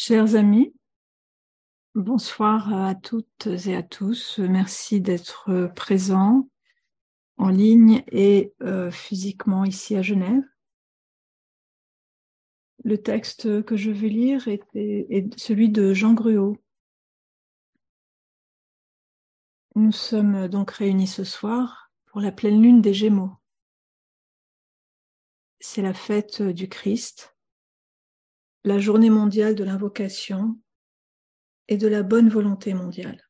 Chers amis, bonsoir à toutes et à tous. Merci d'être présents en ligne et euh, physiquement ici à Genève. Le texte que je vais lire est, est celui de Jean Gruau. Nous sommes donc réunis ce soir pour la pleine lune des Gémeaux. C'est la fête du Christ la journée mondiale de l'invocation et de la bonne volonté mondiale.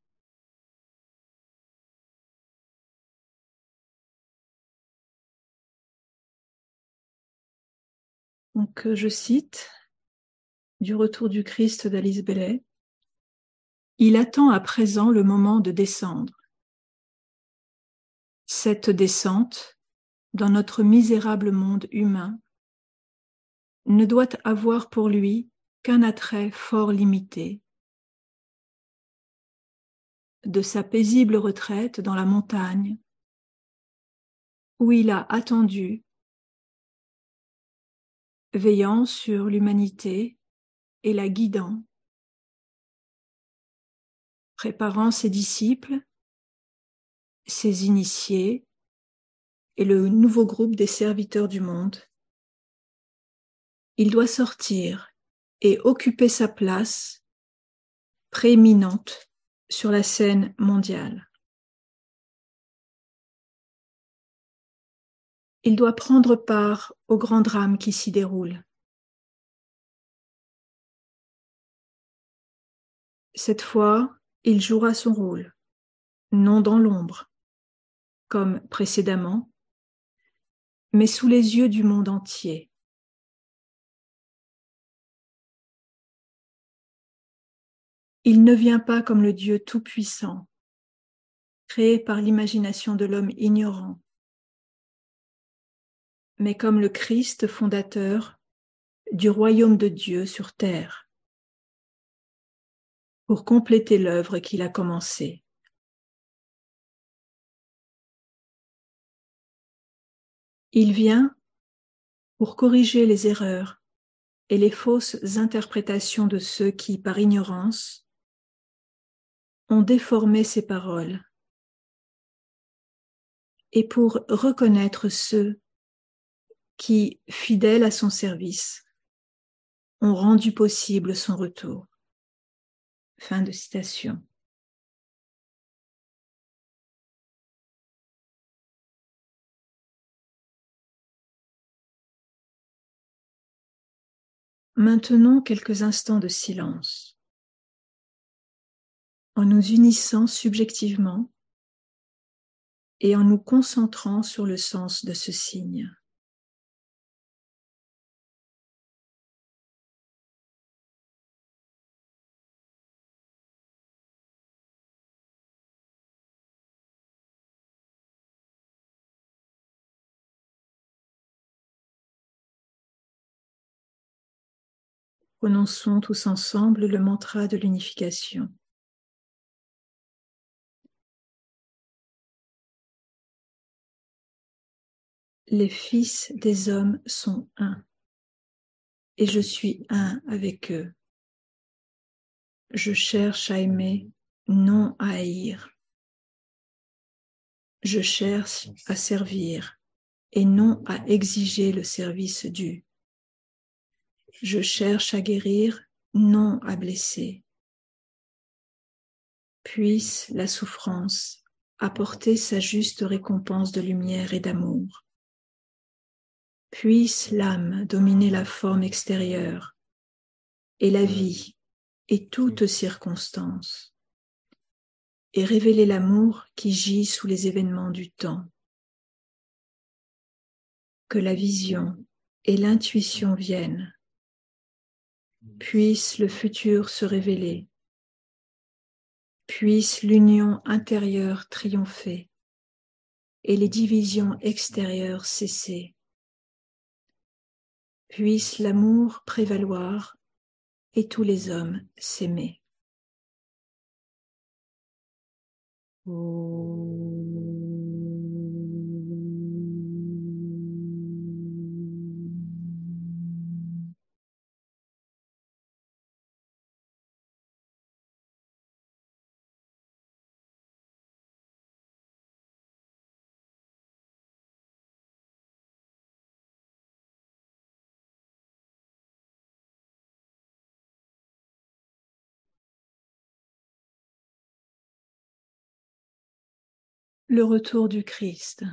Donc, euh, je cite du retour du Christ d'Alice Bellet. Il attend à présent le moment de descendre. Cette descente, dans notre misérable monde humain, ne doit avoir pour lui qu'un attrait fort limité. De sa paisible retraite dans la montagne, où il a attendu, veillant sur l'humanité et la guidant, préparant ses disciples, ses initiés et le nouveau groupe des serviteurs du monde il doit sortir et occuper sa place prééminente sur la scène mondiale. Il doit prendre part au grand drame qui s'y déroule. Cette fois, il jouera son rôle, non dans l'ombre, comme précédemment, mais sous les yeux du monde entier. Il ne vient pas comme le Dieu tout-puissant, créé par l'imagination de l'homme ignorant, mais comme le Christ fondateur du royaume de Dieu sur terre, pour compléter l'œuvre qu'il a commencée. Il vient pour corriger les erreurs et les fausses interprétations de ceux qui, par ignorance, ont déformé ses paroles et pour reconnaître ceux qui, fidèles à son service, ont rendu possible son retour. Fin de citation. Maintenant quelques instants de silence en nous unissant subjectivement et en nous concentrant sur le sens de ce signe. Prononçons tous ensemble le mantra de l'unification. Les fils des hommes sont un, et je suis un avec eux. Je cherche à aimer, non à haïr. Je cherche à servir et non à exiger le service dû. Je cherche à guérir, non à blesser. Puisse la souffrance apporter sa juste récompense de lumière et d'amour puisse l'âme dominer la forme extérieure et la vie et toutes circonstances, et révéler l'amour qui gît sous les événements du temps. Que la vision et l'intuition viennent, puisse le futur se révéler, puisse l'union intérieure triompher et les divisions extérieures cesser puisse l'amour prévaloir et tous les hommes s'aimer. Le retour du Christ.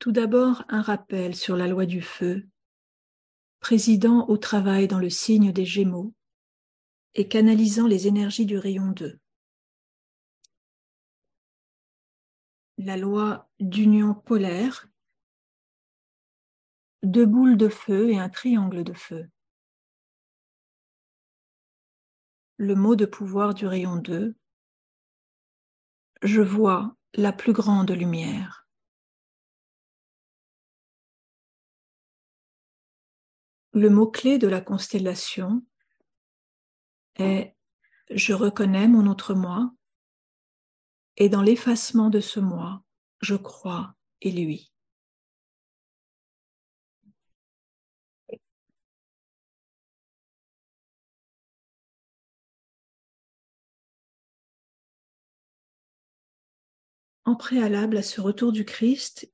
Tout d'abord, un rappel sur la loi du feu, présidant au travail dans le signe des Gémeaux et canalisant les énergies du rayon 2. La loi d'union polaire, deux boules de feu et un triangle de feu. Le mot de pouvoir du rayon 2, je vois la plus grande lumière. Le mot-clé de la constellation est Je reconnais mon autre moi et dans l'effacement de ce moi, je crois et lui. En préalable à ce retour du Christ,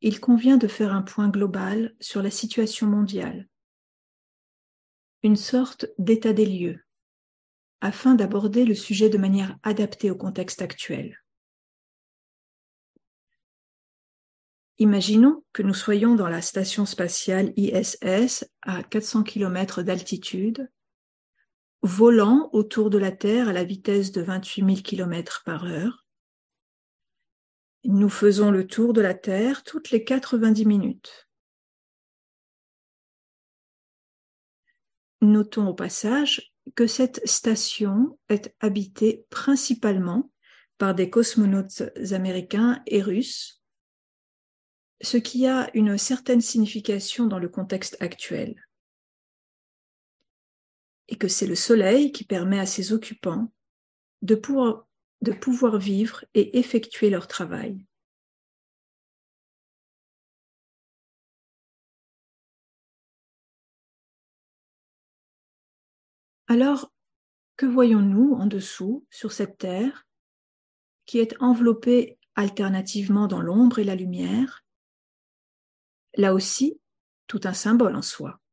il convient de faire un point global sur la situation mondiale une sorte d'état des lieux, afin d'aborder le sujet de manière adaptée au contexte actuel. Imaginons que nous soyons dans la station spatiale ISS à 400 km d'altitude, volant autour de la Terre à la vitesse de 28 000 km par heure. Nous faisons le tour de la Terre toutes les 90 minutes. Notons au passage que cette station est habitée principalement par des cosmonautes américains et russes, ce qui a une certaine signification dans le contexte actuel, et que c'est le Soleil qui permet à ses occupants de pouvoir, de pouvoir vivre et effectuer leur travail. Alors, que voyons-nous en dessous, sur cette terre, qui est enveloppée alternativement dans l'ombre et la lumière? Là aussi, tout un symbole en soi.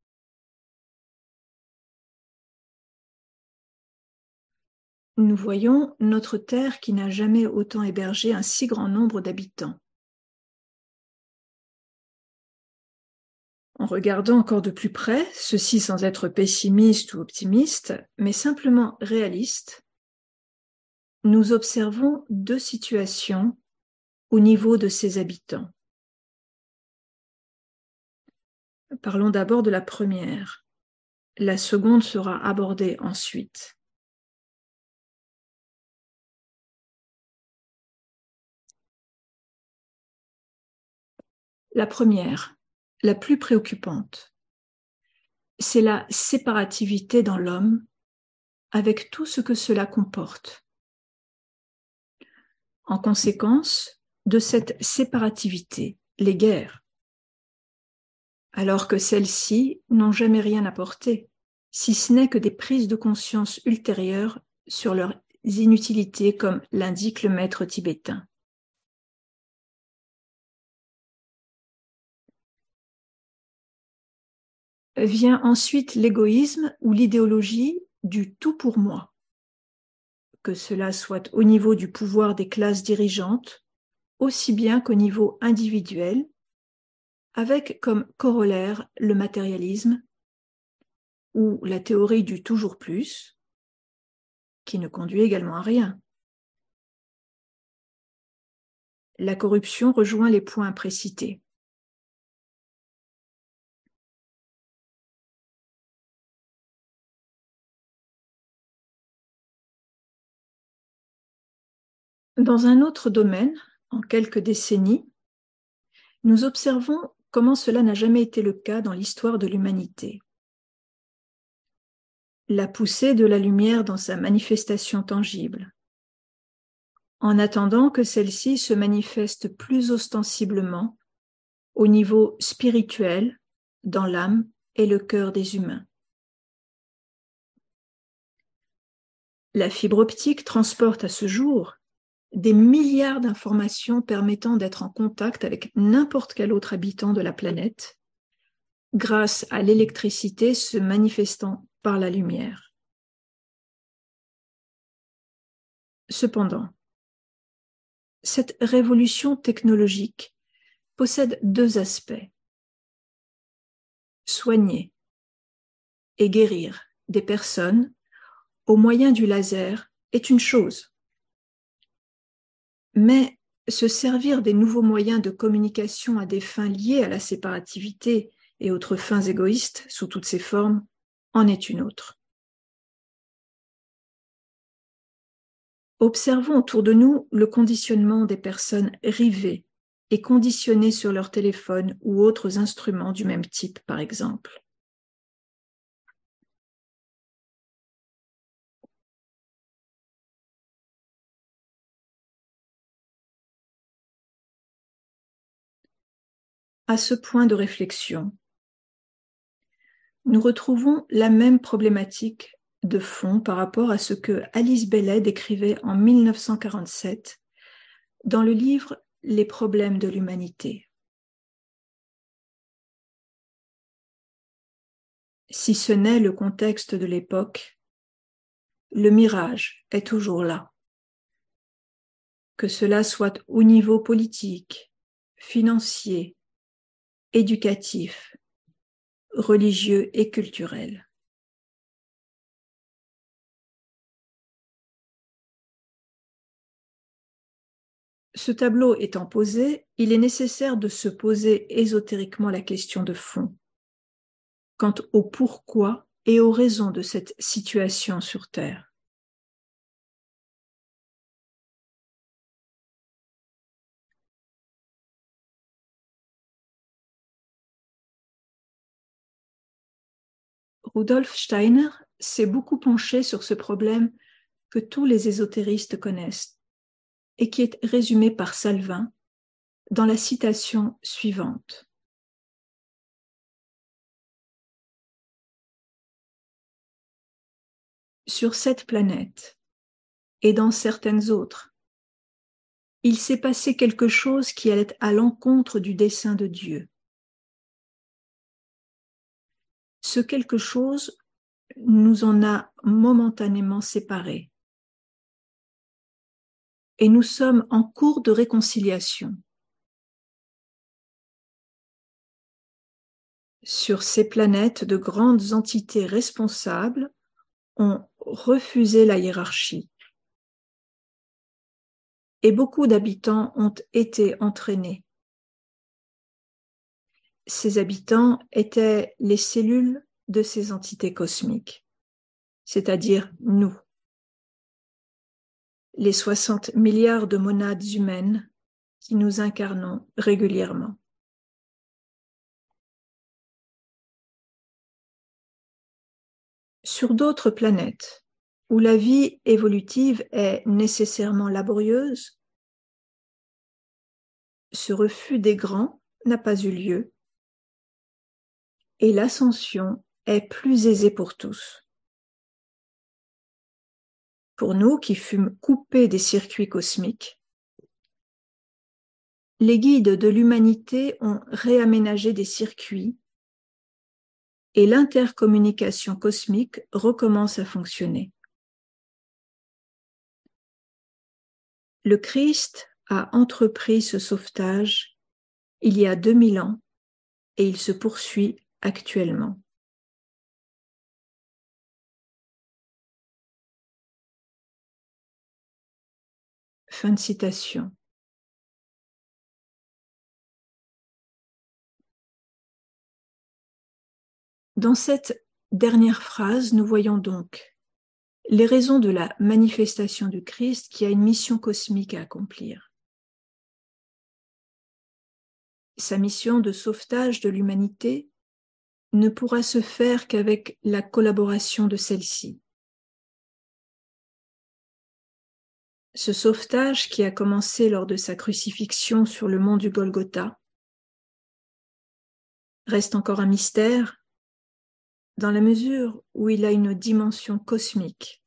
Nous voyons notre terre qui n'a jamais autant hébergé un si grand nombre d'habitants. en regardant encore de plus près, ceci sans être pessimiste ou optimiste, mais simplement réaliste, nous observons deux situations au niveau de ses habitants. Parlons d'abord de la première. La seconde sera abordée ensuite. La première, la plus préoccupante. C'est la séparativité dans l'homme avec tout ce que cela comporte. En conséquence de cette séparativité, les guerres, alors que celles-ci n'ont jamais rien apporté, si ce n'est que des prises de conscience ultérieures sur leurs inutilités comme l'indique le maître tibétain. Vient ensuite l'égoïsme ou l'idéologie du tout pour moi, que cela soit au niveau du pouvoir des classes dirigeantes, aussi bien qu'au niveau individuel, avec comme corollaire le matérialisme ou la théorie du toujours plus, qui ne conduit également à rien. La corruption rejoint les points précités. Dans un autre domaine, en quelques décennies, nous observons comment cela n'a jamais été le cas dans l'histoire de l'humanité. La poussée de la lumière dans sa manifestation tangible, en attendant que celle-ci se manifeste plus ostensiblement au niveau spirituel, dans l'âme et le cœur des humains. La fibre optique transporte à ce jour des milliards d'informations permettant d'être en contact avec n'importe quel autre habitant de la planète grâce à l'électricité se manifestant par la lumière. Cependant, cette révolution technologique possède deux aspects. Soigner et guérir des personnes au moyen du laser est une chose. Mais se servir des nouveaux moyens de communication à des fins liées à la séparativité et autres fins égoïstes sous toutes ses formes en est une autre. Observons autour de nous le conditionnement des personnes rivées et conditionnées sur leur téléphone ou autres instruments du même type, par exemple. À ce point de réflexion, nous retrouvons la même problématique de fond par rapport à ce que Alice Bellet décrivait en 1947 dans le livre Les problèmes de l'humanité. Si ce n'est le contexte de l'époque, le mirage est toujours là. Que cela soit au niveau politique, financier, éducatif, religieux et culturel. Ce tableau étant posé, il est nécessaire de se poser ésotériquement la question de fond quant au pourquoi et aux raisons de cette situation sur Terre. Rudolf Steiner s'est beaucoup penché sur ce problème que tous les ésotéristes connaissent, et qui est résumé par Salvin dans la citation suivante. Sur cette planète et dans certaines autres, il s'est passé quelque chose qui allait à l'encontre du dessein de Dieu. Ce quelque chose nous en a momentanément séparés et nous sommes en cours de réconciliation. Sur ces planètes, de grandes entités responsables ont refusé la hiérarchie et beaucoup d'habitants ont été entraînés. Ces habitants étaient les cellules de ces entités cosmiques, c'est-à-dire nous les 60 milliards de monades humaines qui nous incarnons régulièrement. Sur d'autres planètes, où la vie évolutive est nécessairement laborieuse, ce refus des grands n'a pas eu lieu et l'ascension est plus aisée pour tous. Pour nous qui fûmes coupés des circuits cosmiques, les guides de l'humanité ont réaménagé des circuits et l'intercommunication cosmique recommence à fonctionner. Le Christ a entrepris ce sauvetage il y a 2000 ans et il se poursuit actuellement. Fin de citation. Dans cette dernière phrase, nous voyons donc les raisons de la manifestation du Christ qui a une mission cosmique à accomplir. Sa mission de sauvetage de l'humanité ne pourra se faire qu'avec la collaboration de celle-ci. ce sauvetage qui a commencé lors de sa crucifixion sur le mont du Golgotha reste encore un mystère dans la mesure où il a une dimension cosmique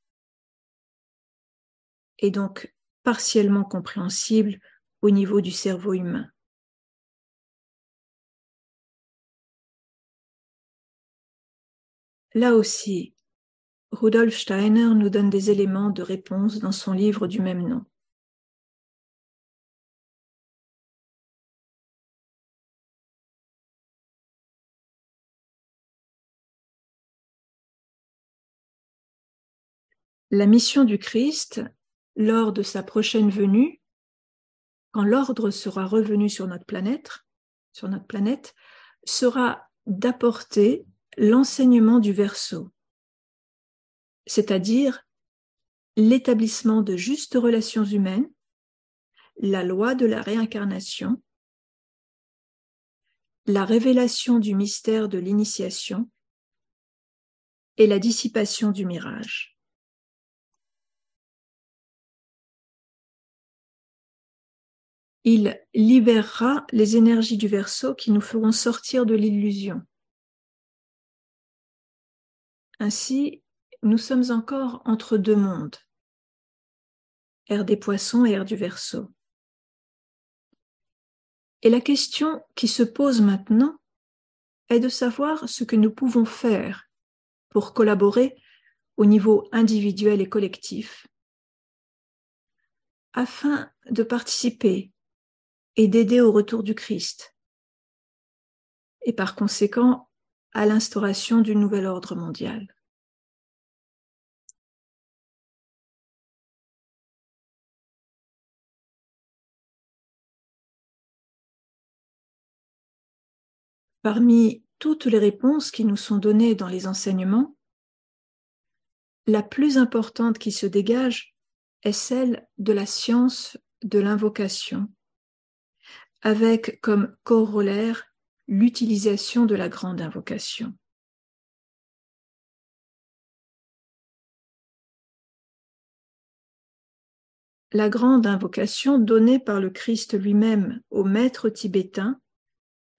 et donc partiellement compréhensible au niveau du cerveau humain. Là aussi, Rudolf Steiner nous donne des éléments de réponse dans son livre du même nom. La mission du Christ, lors de sa prochaine venue, quand l'ordre sera revenu sur notre planète, sur notre planète, sera d'apporter l'enseignement du verso, c'est-à-dire l'établissement de justes relations humaines, la loi de la réincarnation, la révélation du mystère de l'initiation et la dissipation du mirage. Il libérera les énergies du verso qui nous feront sortir de l'illusion. Ainsi, nous sommes encore entre deux mondes, air des poissons et air du verso. Et la question qui se pose maintenant est de savoir ce que nous pouvons faire pour collaborer au niveau individuel et collectif afin de participer et d'aider au retour du Christ et par conséquent à l'instauration du nouvel ordre mondial. Parmi toutes les réponses qui nous sont données dans les enseignements, la plus importante qui se dégage est celle de la science de l'invocation, avec comme corollaire l'utilisation de la grande invocation. La grande invocation donnée par le Christ lui-même au maître tibétain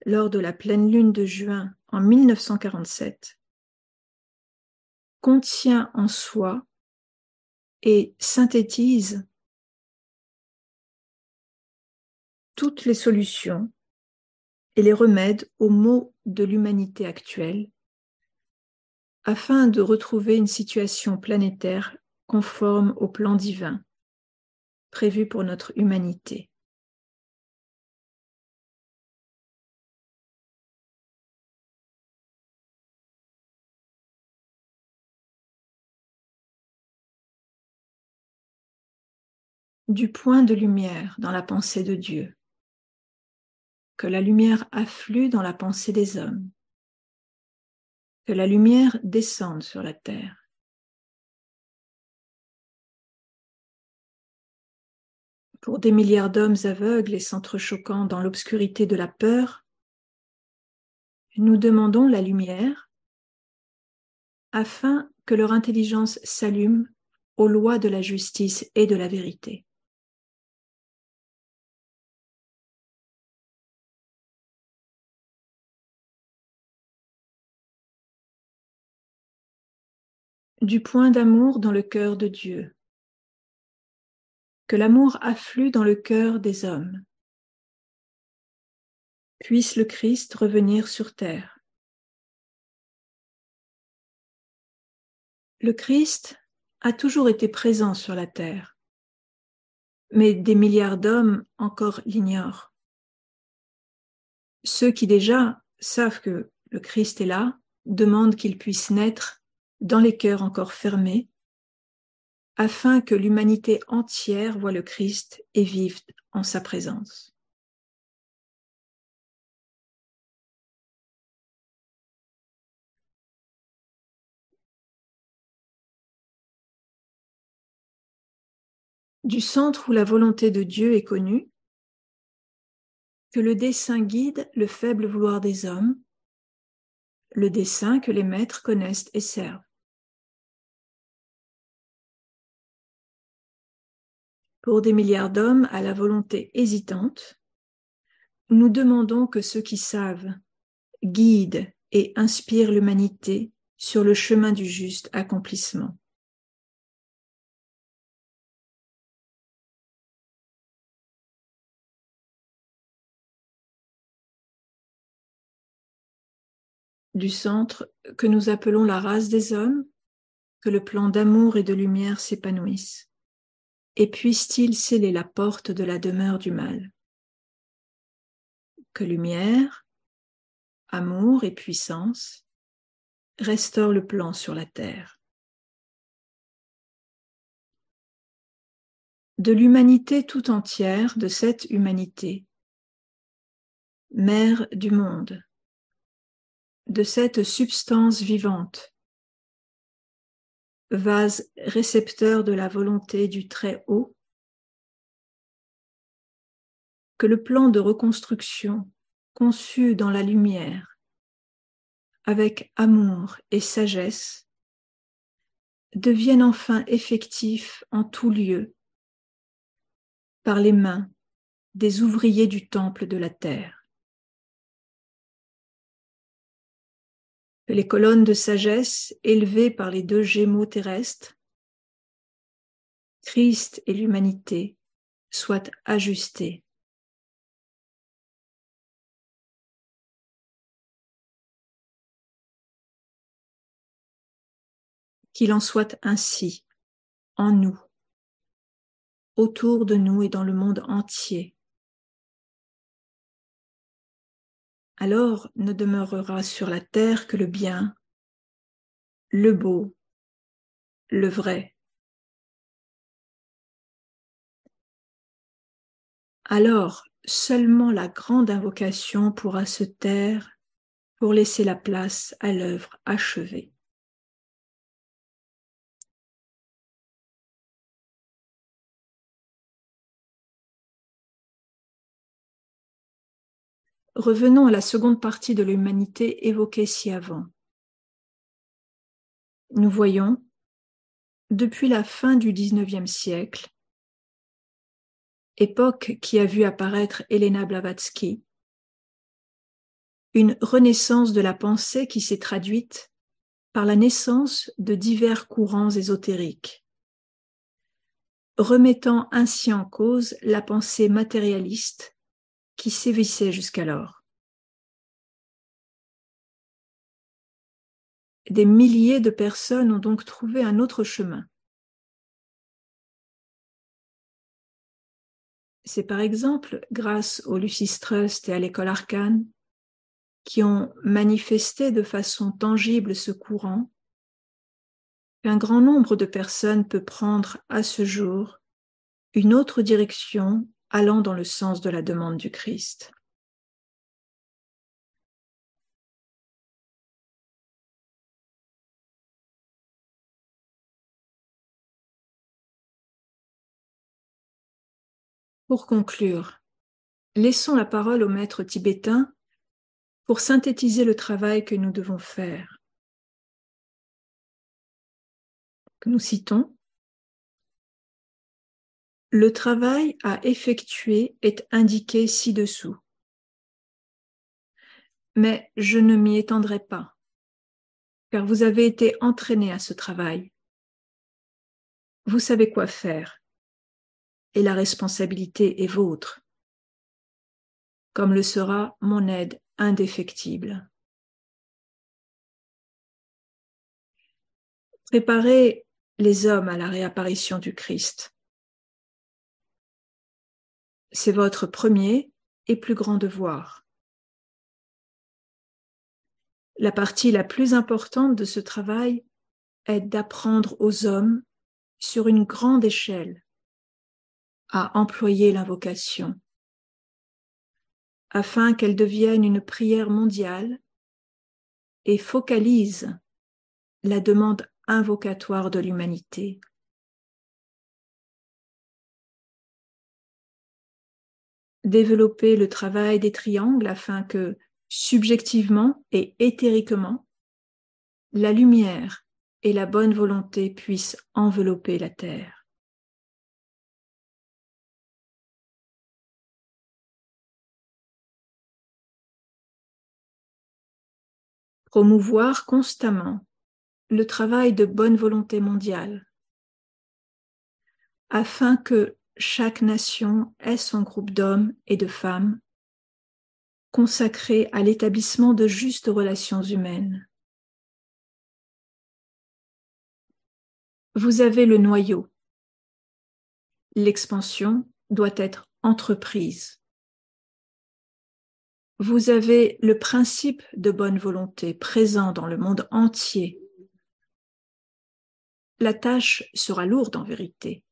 lors de la pleine lune de juin en 1947 contient en soi et synthétise toutes les solutions et les remèdes aux maux de l'humanité actuelle afin de retrouver une situation planétaire conforme au plan divin prévu pour notre humanité. Du point de lumière dans la pensée de Dieu, que la lumière afflue dans la pensée des hommes, que la lumière descende sur la terre. Pour des milliards d'hommes aveugles et s'entrechoquant dans l'obscurité de la peur, nous demandons la lumière afin que leur intelligence s'allume aux lois de la justice et de la vérité. Du point d'amour dans le cœur de Dieu. Que l'amour afflue dans le cœur des hommes. Puisse le Christ revenir sur terre. Le Christ a toujours été présent sur la terre, mais des milliards d'hommes encore l'ignorent. Ceux qui déjà savent que le Christ est là demandent qu'il puisse naître dans les cœurs encore fermés, afin que l'humanité entière voie le Christ et vive en sa présence. Du centre où la volonté de Dieu est connue, que le dessein guide le faible vouloir des hommes, le dessein que les maîtres connaissent et servent. Pour des milliards d'hommes à la volonté hésitante, nous demandons que ceux qui savent guident et inspirent l'humanité sur le chemin du juste accomplissement. du centre que nous appelons la race des hommes, que le plan d'amour et de lumière s'épanouisse, et puisse-t-il sceller la porte de la demeure du mal. Que lumière, amour et puissance restaurent le plan sur la terre. De l'humanité tout entière, de cette humanité, mère du monde, de cette substance vivante, vase récepteur de la volonté du Très-Haut, que le plan de reconstruction conçu dans la lumière, avec amour et sagesse, devienne enfin effectif en tout lieu par les mains des ouvriers du temple de la terre. Que les colonnes de sagesse élevées par les deux gémeaux terrestres, Christ et l'humanité, soient ajustées. Qu'il en soit ainsi, en nous, autour de nous et dans le monde entier. Alors ne demeurera sur la terre que le bien, le beau, le vrai. Alors seulement la grande invocation pourra se taire pour laisser la place à l'œuvre achevée. Revenons à la seconde partie de l'humanité évoquée ci avant. Nous voyons, depuis la fin du XIXe siècle, époque qui a vu apparaître Elena Blavatsky, une renaissance de la pensée qui s'est traduite par la naissance de divers courants ésotériques, remettant ainsi en cause la pensée matérialiste qui sévissait jusqu'alors. Des milliers de personnes ont donc trouvé un autre chemin. C'est par exemple grâce au Lucis Trust et à l'école Arcane qui ont manifesté de façon tangible ce courant qu'un grand nombre de personnes peut prendre à ce jour une autre direction allant dans le sens de la demande du Christ. Pour conclure, laissons la parole au maître tibétain pour synthétiser le travail que nous devons faire. nous citons le travail à effectuer est indiqué ci-dessous. Mais je ne m'y étendrai pas, car vous avez été entraîné à ce travail. Vous savez quoi faire, et la responsabilité est vôtre, comme le sera mon aide indéfectible. Préparez les hommes à la réapparition du Christ c'est votre premier et plus grand devoir. La partie la plus importante de ce travail est d'apprendre aux hommes sur une grande échelle à employer l'invocation afin qu'elle devienne une prière mondiale et focalise la demande invocatoire de l'humanité. Développer le travail des triangles afin que, subjectivement et éthériquement, la lumière et la bonne volonté puissent envelopper la Terre. Promouvoir constamment le travail de bonne volonté mondiale afin que chaque nation est son groupe d'hommes et de femmes consacrés à l'établissement de justes relations humaines. Vous avez le noyau. L'expansion doit être entreprise. Vous avez le principe de bonne volonté présent dans le monde entier. La tâche sera lourde en vérité,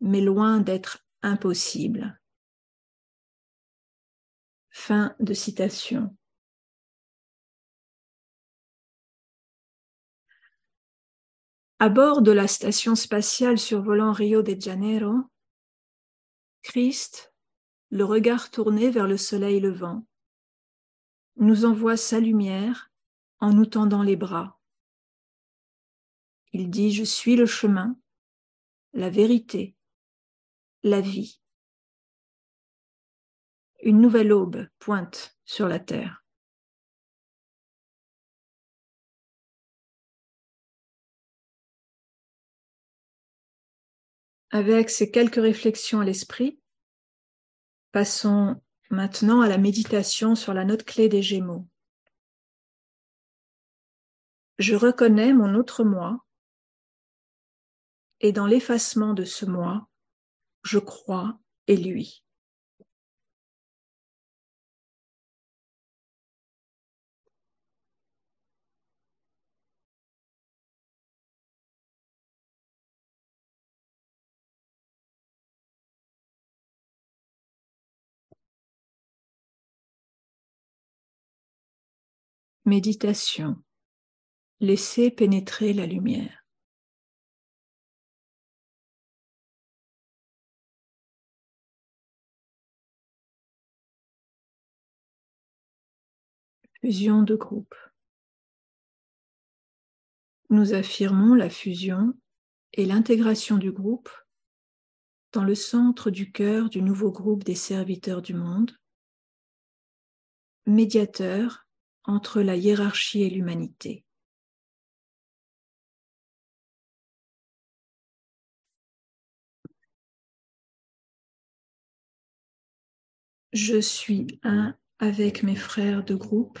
mais loin d'être impossible. Fin de citation. À bord de la station spatiale survolant Rio de Janeiro, Christ, le regard tourné vers le soleil levant, nous envoie sa lumière en nous tendant les bras. Il dit, je suis le chemin, la vérité, la vie. Une nouvelle aube pointe sur la terre. Avec ces quelques réflexions à l'esprit, passons maintenant à la méditation sur la note clé des Gémeaux. Je reconnais mon autre moi et dans l'effacement de ce moi, je crois et lui. Méditation. Laissez pénétrer la lumière. Fusion de groupe. Nous affirmons la fusion et l'intégration du groupe dans le centre du cœur du nouveau groupe des serviteurs du monde, médiateur entre la hiérarchie et l'humanité. Je suis un avec mes frères de groupe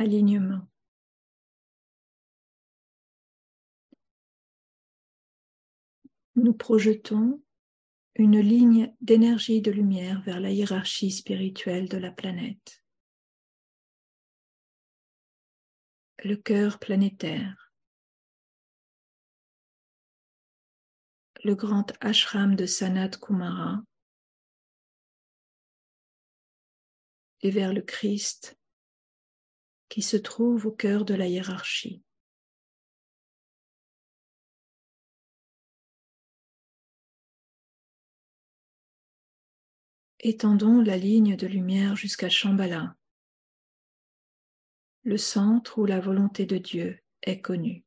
Alignement. Nous projetons une ligne d'énergie de lumière vers la hiérarchie spirituelle de la planète. Le cœur planétaire. Le grand ashram de Sanat Kumara et vers le Christ qui se trouve au cœur de la hiérarchie. Étendons la ligne de lumière jusqu'à Shambhala, le centre où la volonté de Dieu est connue.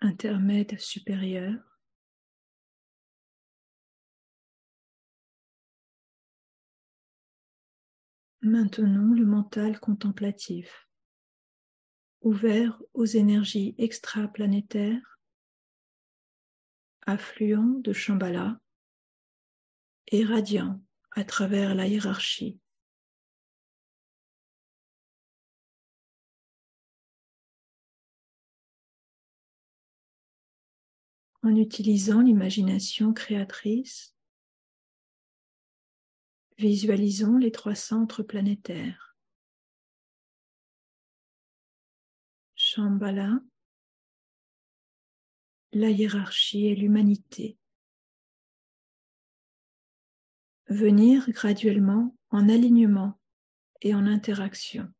Intermède supérieur, Maintenant le mental contemplatif, ouvert aux énergies extraplanétaires, affluent de Shambhala et radiant à travers la hiérarchie. En utilisant l'imagination créatrice, Visualisons les trois centres planétaires. Shambhala, la hiérarchie et l'humanité. Venir graduellement en alignement et en interaction.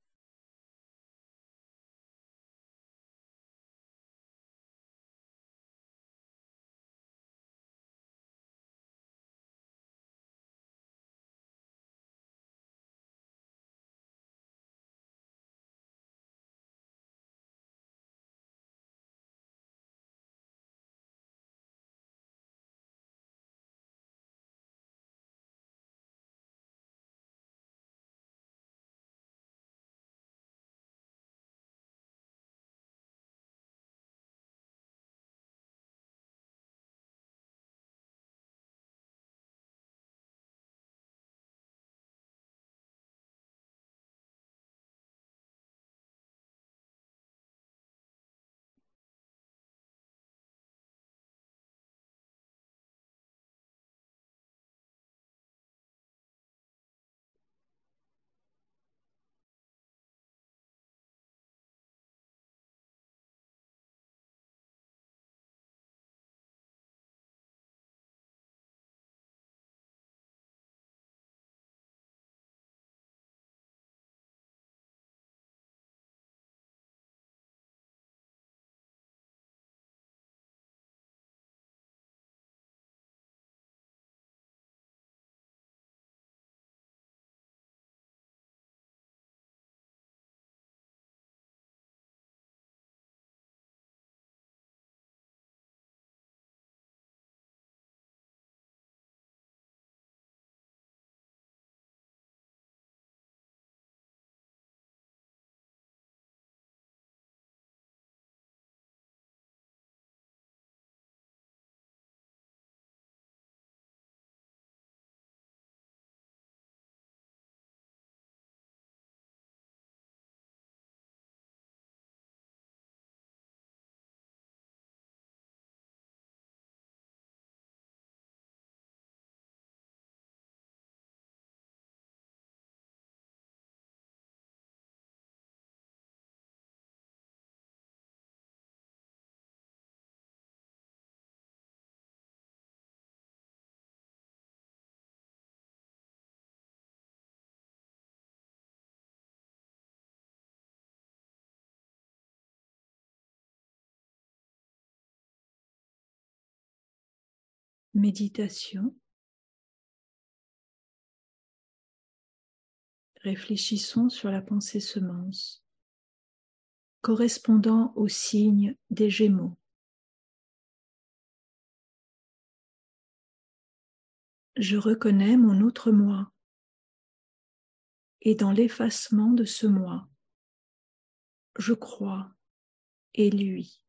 Méditation. Réfléchissons sur la pensée semence correspondant au signe des Gémeaux. Je reconnais mon autre moi et dans l'effacement de ce moi, je crois et lui.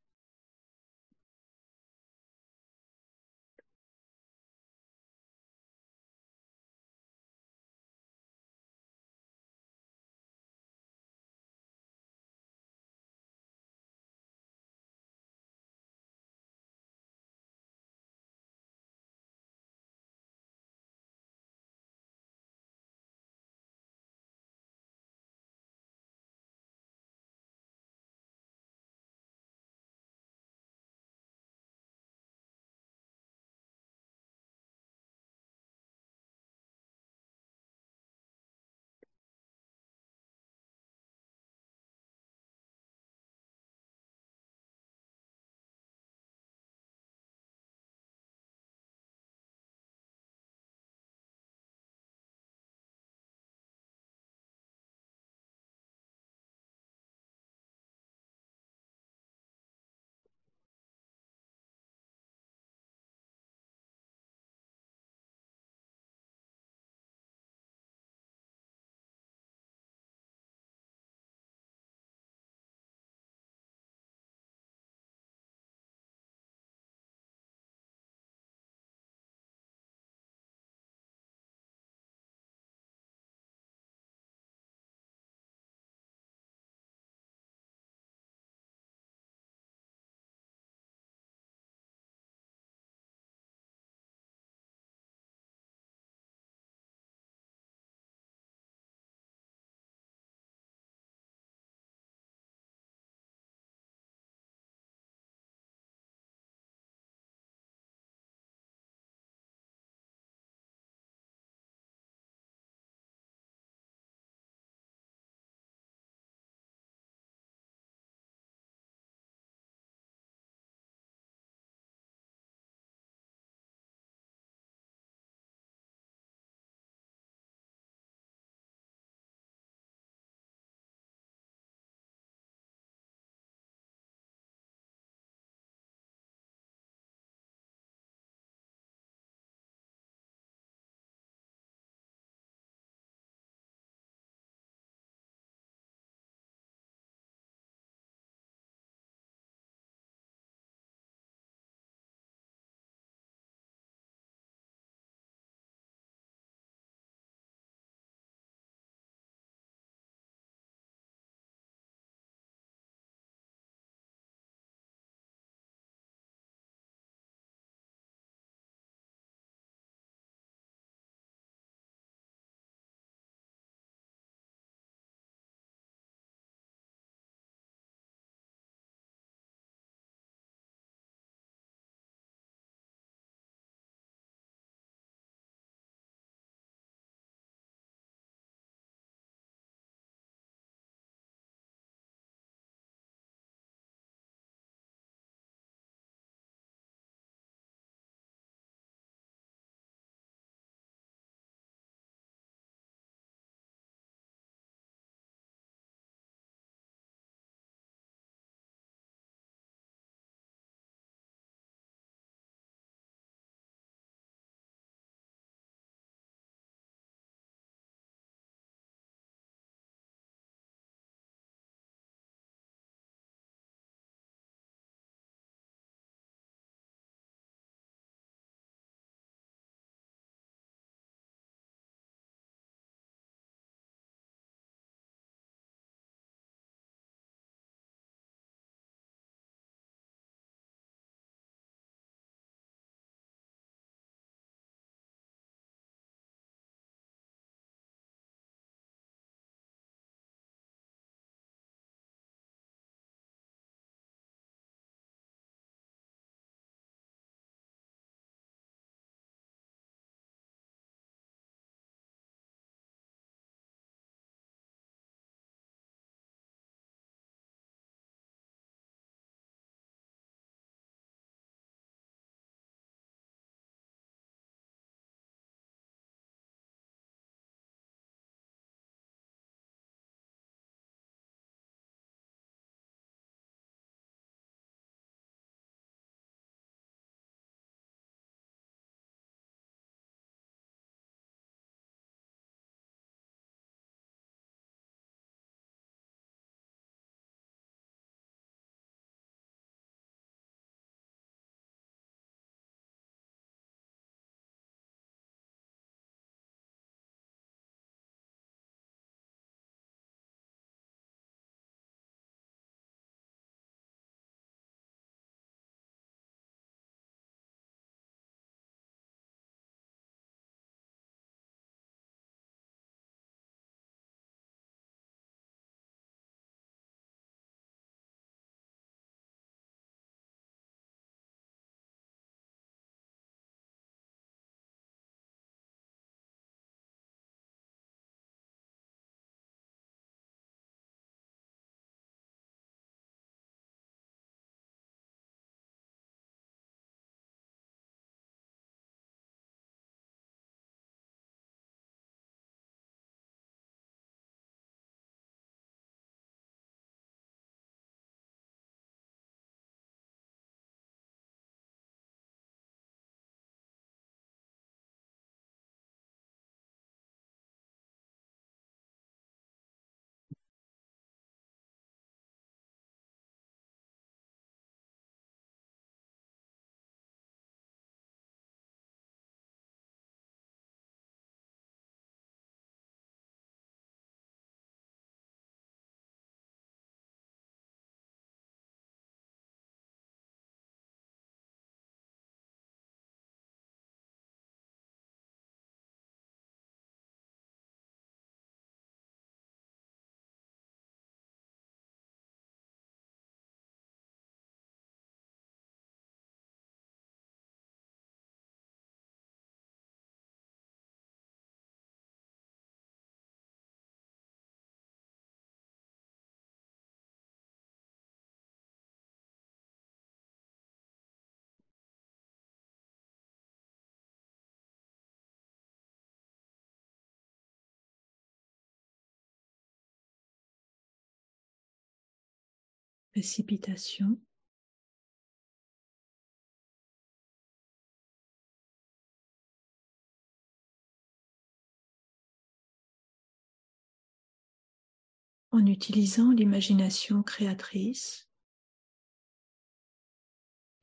En utilisant l'imagination créatrice,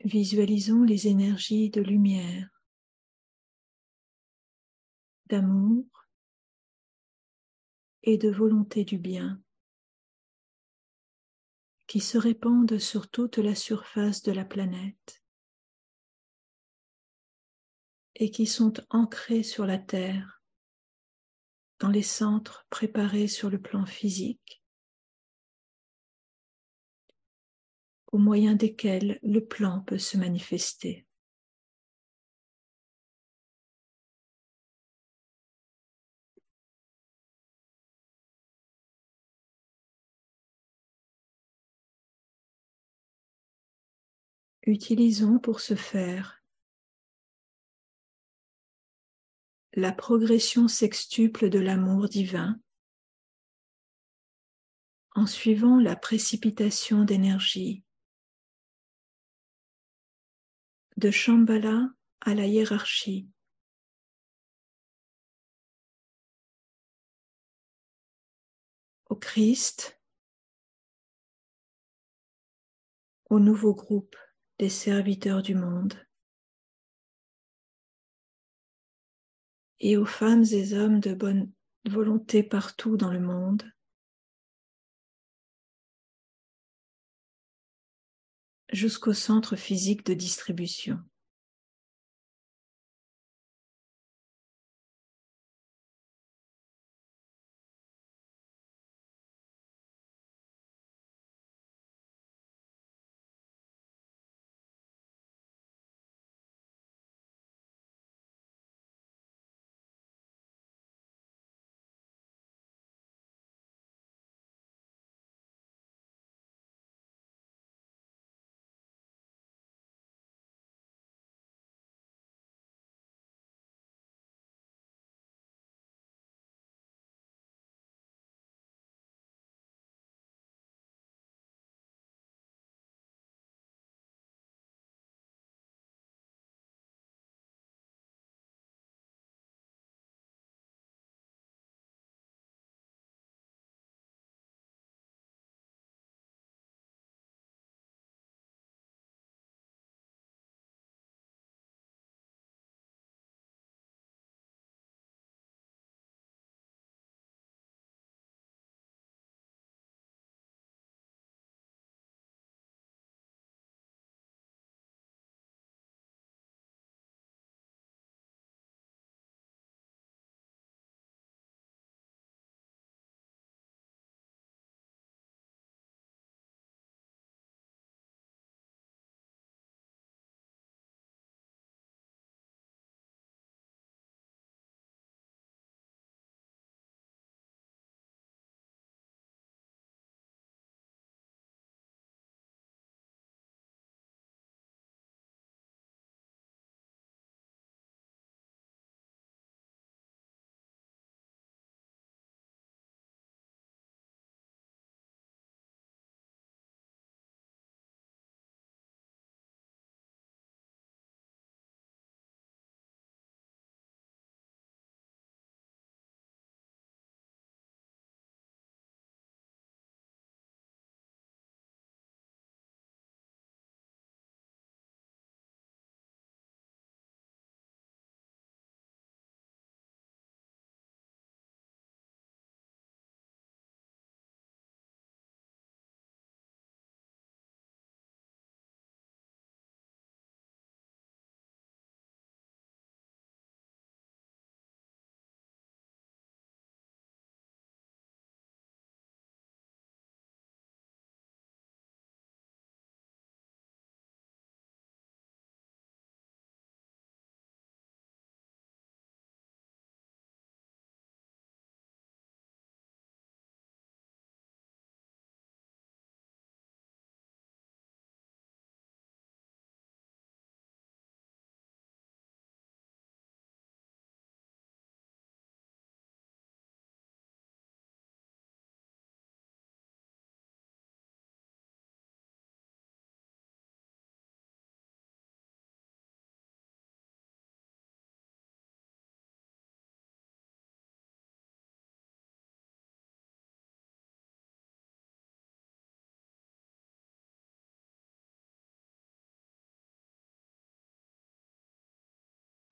visualisons les énergies de lumière, d'amour. Et de volonté du bien qui se répandent sur toute la surface de la planète et qui sont ancrés sur la Terre dans les centres préparés sur le plan physique au moyen desquels le plan peut se manifester. Utilisons pour ce faire. La progression sextuple de l'amour divin. En suivant la précipitation d'énergie. De Shambhala à la hiérarchie. Au Christ, au nouveau groupe des serviteurs du monde et aux femmes et hommes de bonne volonté partout dans le monde. jusqu'au centre physique de distribution.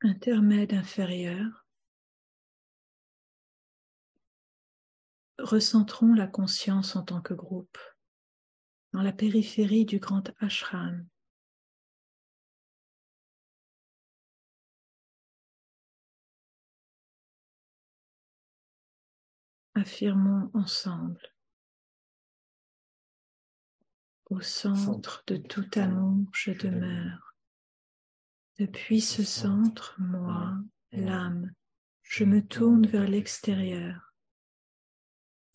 Intermède inférieur, recentrons la conscience en tant que groupe dans la périphérie du grand ashram. Affirmons ensemble. Au centre de tout amour, je demeure. Depuis ce centre, moi, l'âme, je me tourne vers l'extérieur.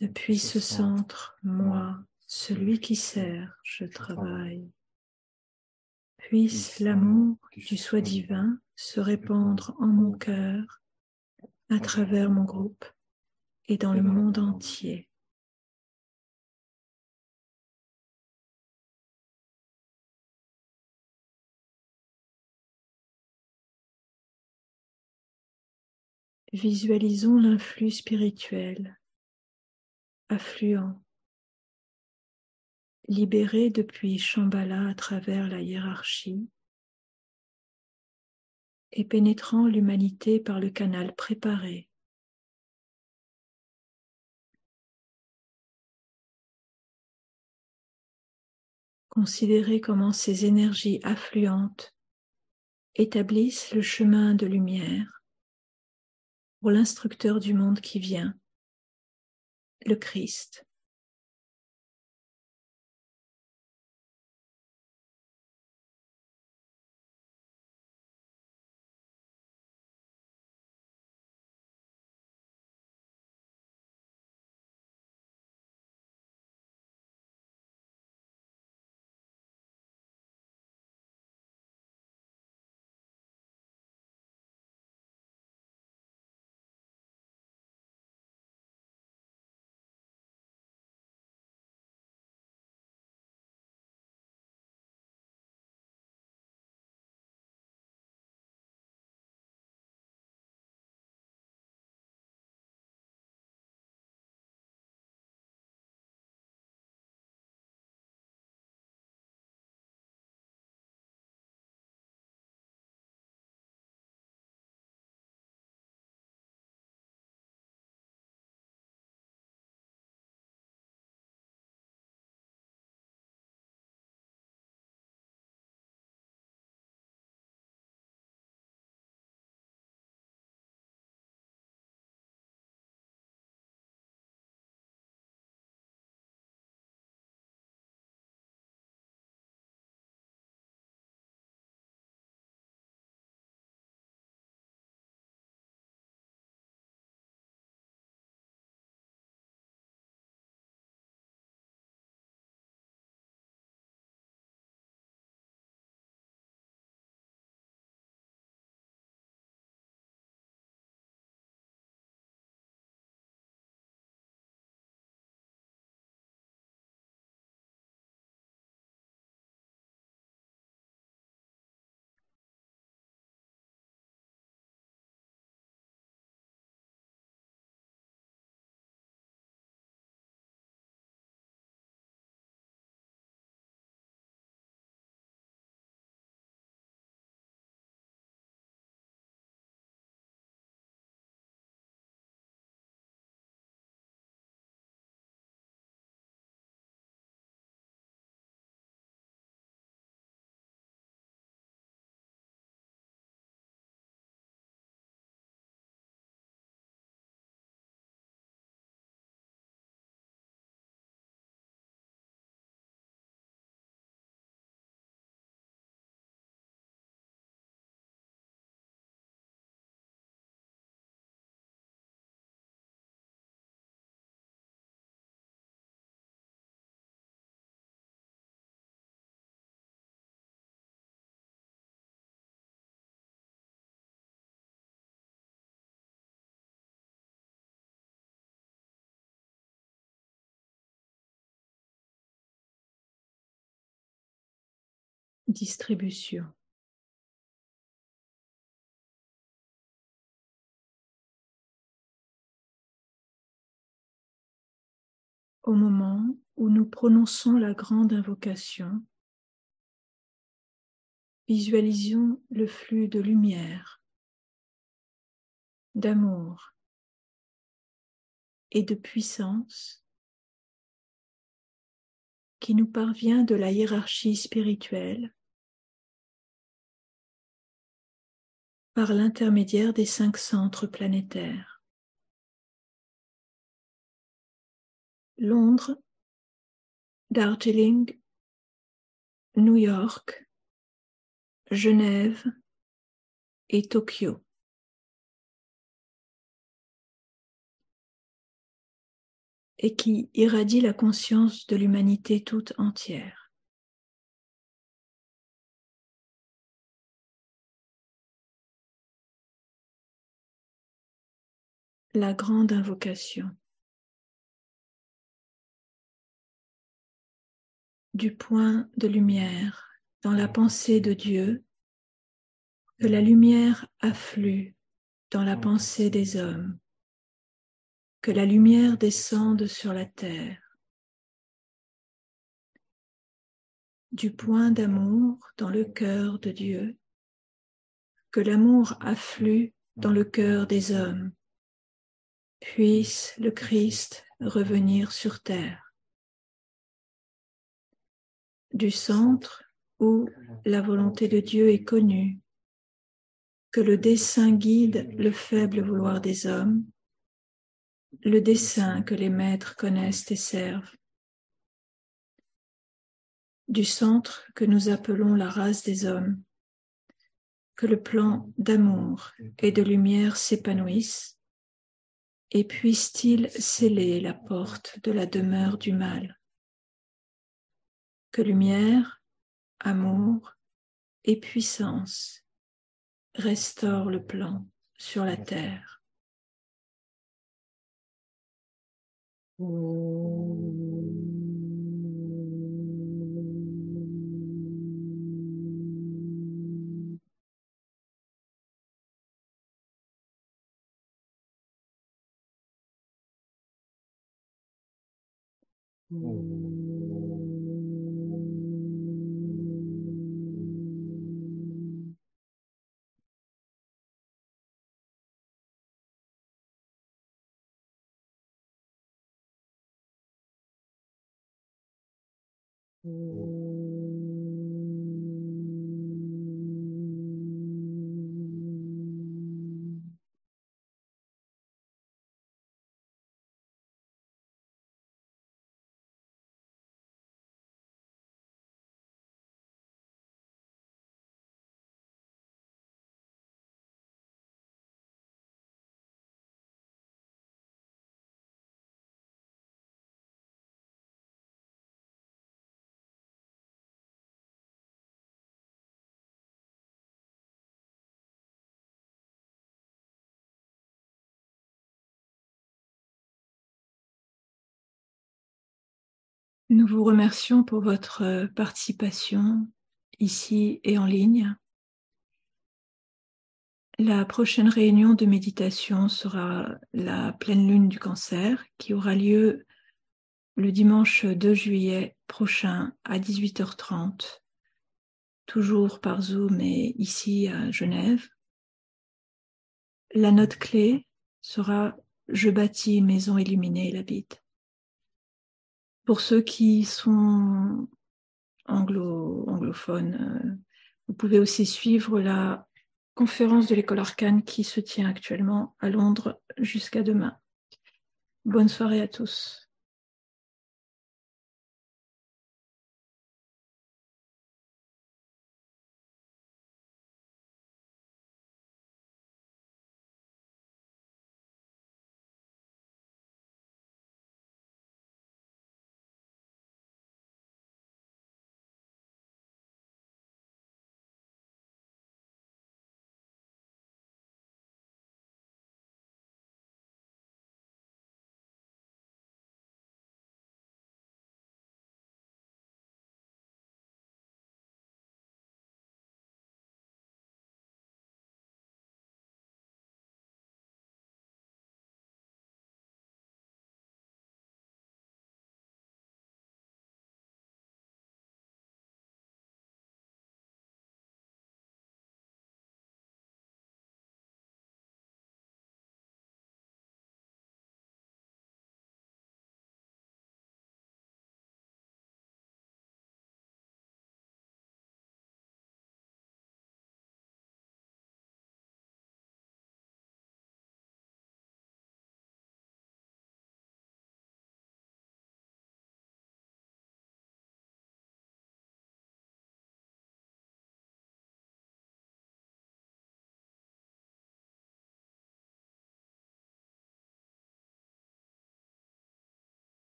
Depuis ce centre, moi, celui qui sert, je travaille. Puisse l'amour du soi divin se répandre en mon cœur, à travers mon groupe et dans le monde entier. Visualisons l'influx spirituel, affluent, libéré depuis Shambhala à travers la hiérarchie et pénétrant l'humanité par le canal préparé. Considérez comment ces énergies affluentes établissent le chemin de lumière pour l'instructeur du monde qui vient, le Christ. Distribution. Au moment où nous prononçons la grande invocation, visualisons le flux de lumière d'amour et de puissance qui nous parvient de la hiérarchie spirituelle par l'intermédiaire des cinq centres planétaires. Londres, Darjeeling, New York, Genève et Tokyo. et qui irradie la conscience de l'humanité toute entière. La grande invocation du point de lumière dans la pensée de Dieu, que la lumière afflue dans la pensée des hommes que la lumière descende sur la terre. Du point d'amour dans le cœur de Dieu, que l'amour afflue dans le cœur des hommes. Puisse le Christ revenir sur terre. Du centre où la volonté de Dieu est connue, que le dessein guide le faible vouloir des hommes, le dessein que les maîtres connaissent et servent. Du centre que nous appelons la race des hommes, que le plan d'amour et de lumière s'épanouisse, et puisse-t-il sceller la porte de la demeure du mal. Que lumière, amour et puissance restaurent le plan sur la terre. Mm-hmm. Nous vous remercions pour votre euh, participation ici et en ligne. La prochaine réunion de méditation sera la pleine lune du cancer qui aura lieu le dimanche 2 juillet prochain à 18h30, toujours par Zoom et ici à Genève. La note clé sera Je bâtis maison illuminée et l'habite. Pour ceux qui sont anglo anglophones, euh, vous pouvez aussi suivre la conférence de l'école arcane qui se tient actuellement à Londres jusqu'à demain. Bonne soirée à tous.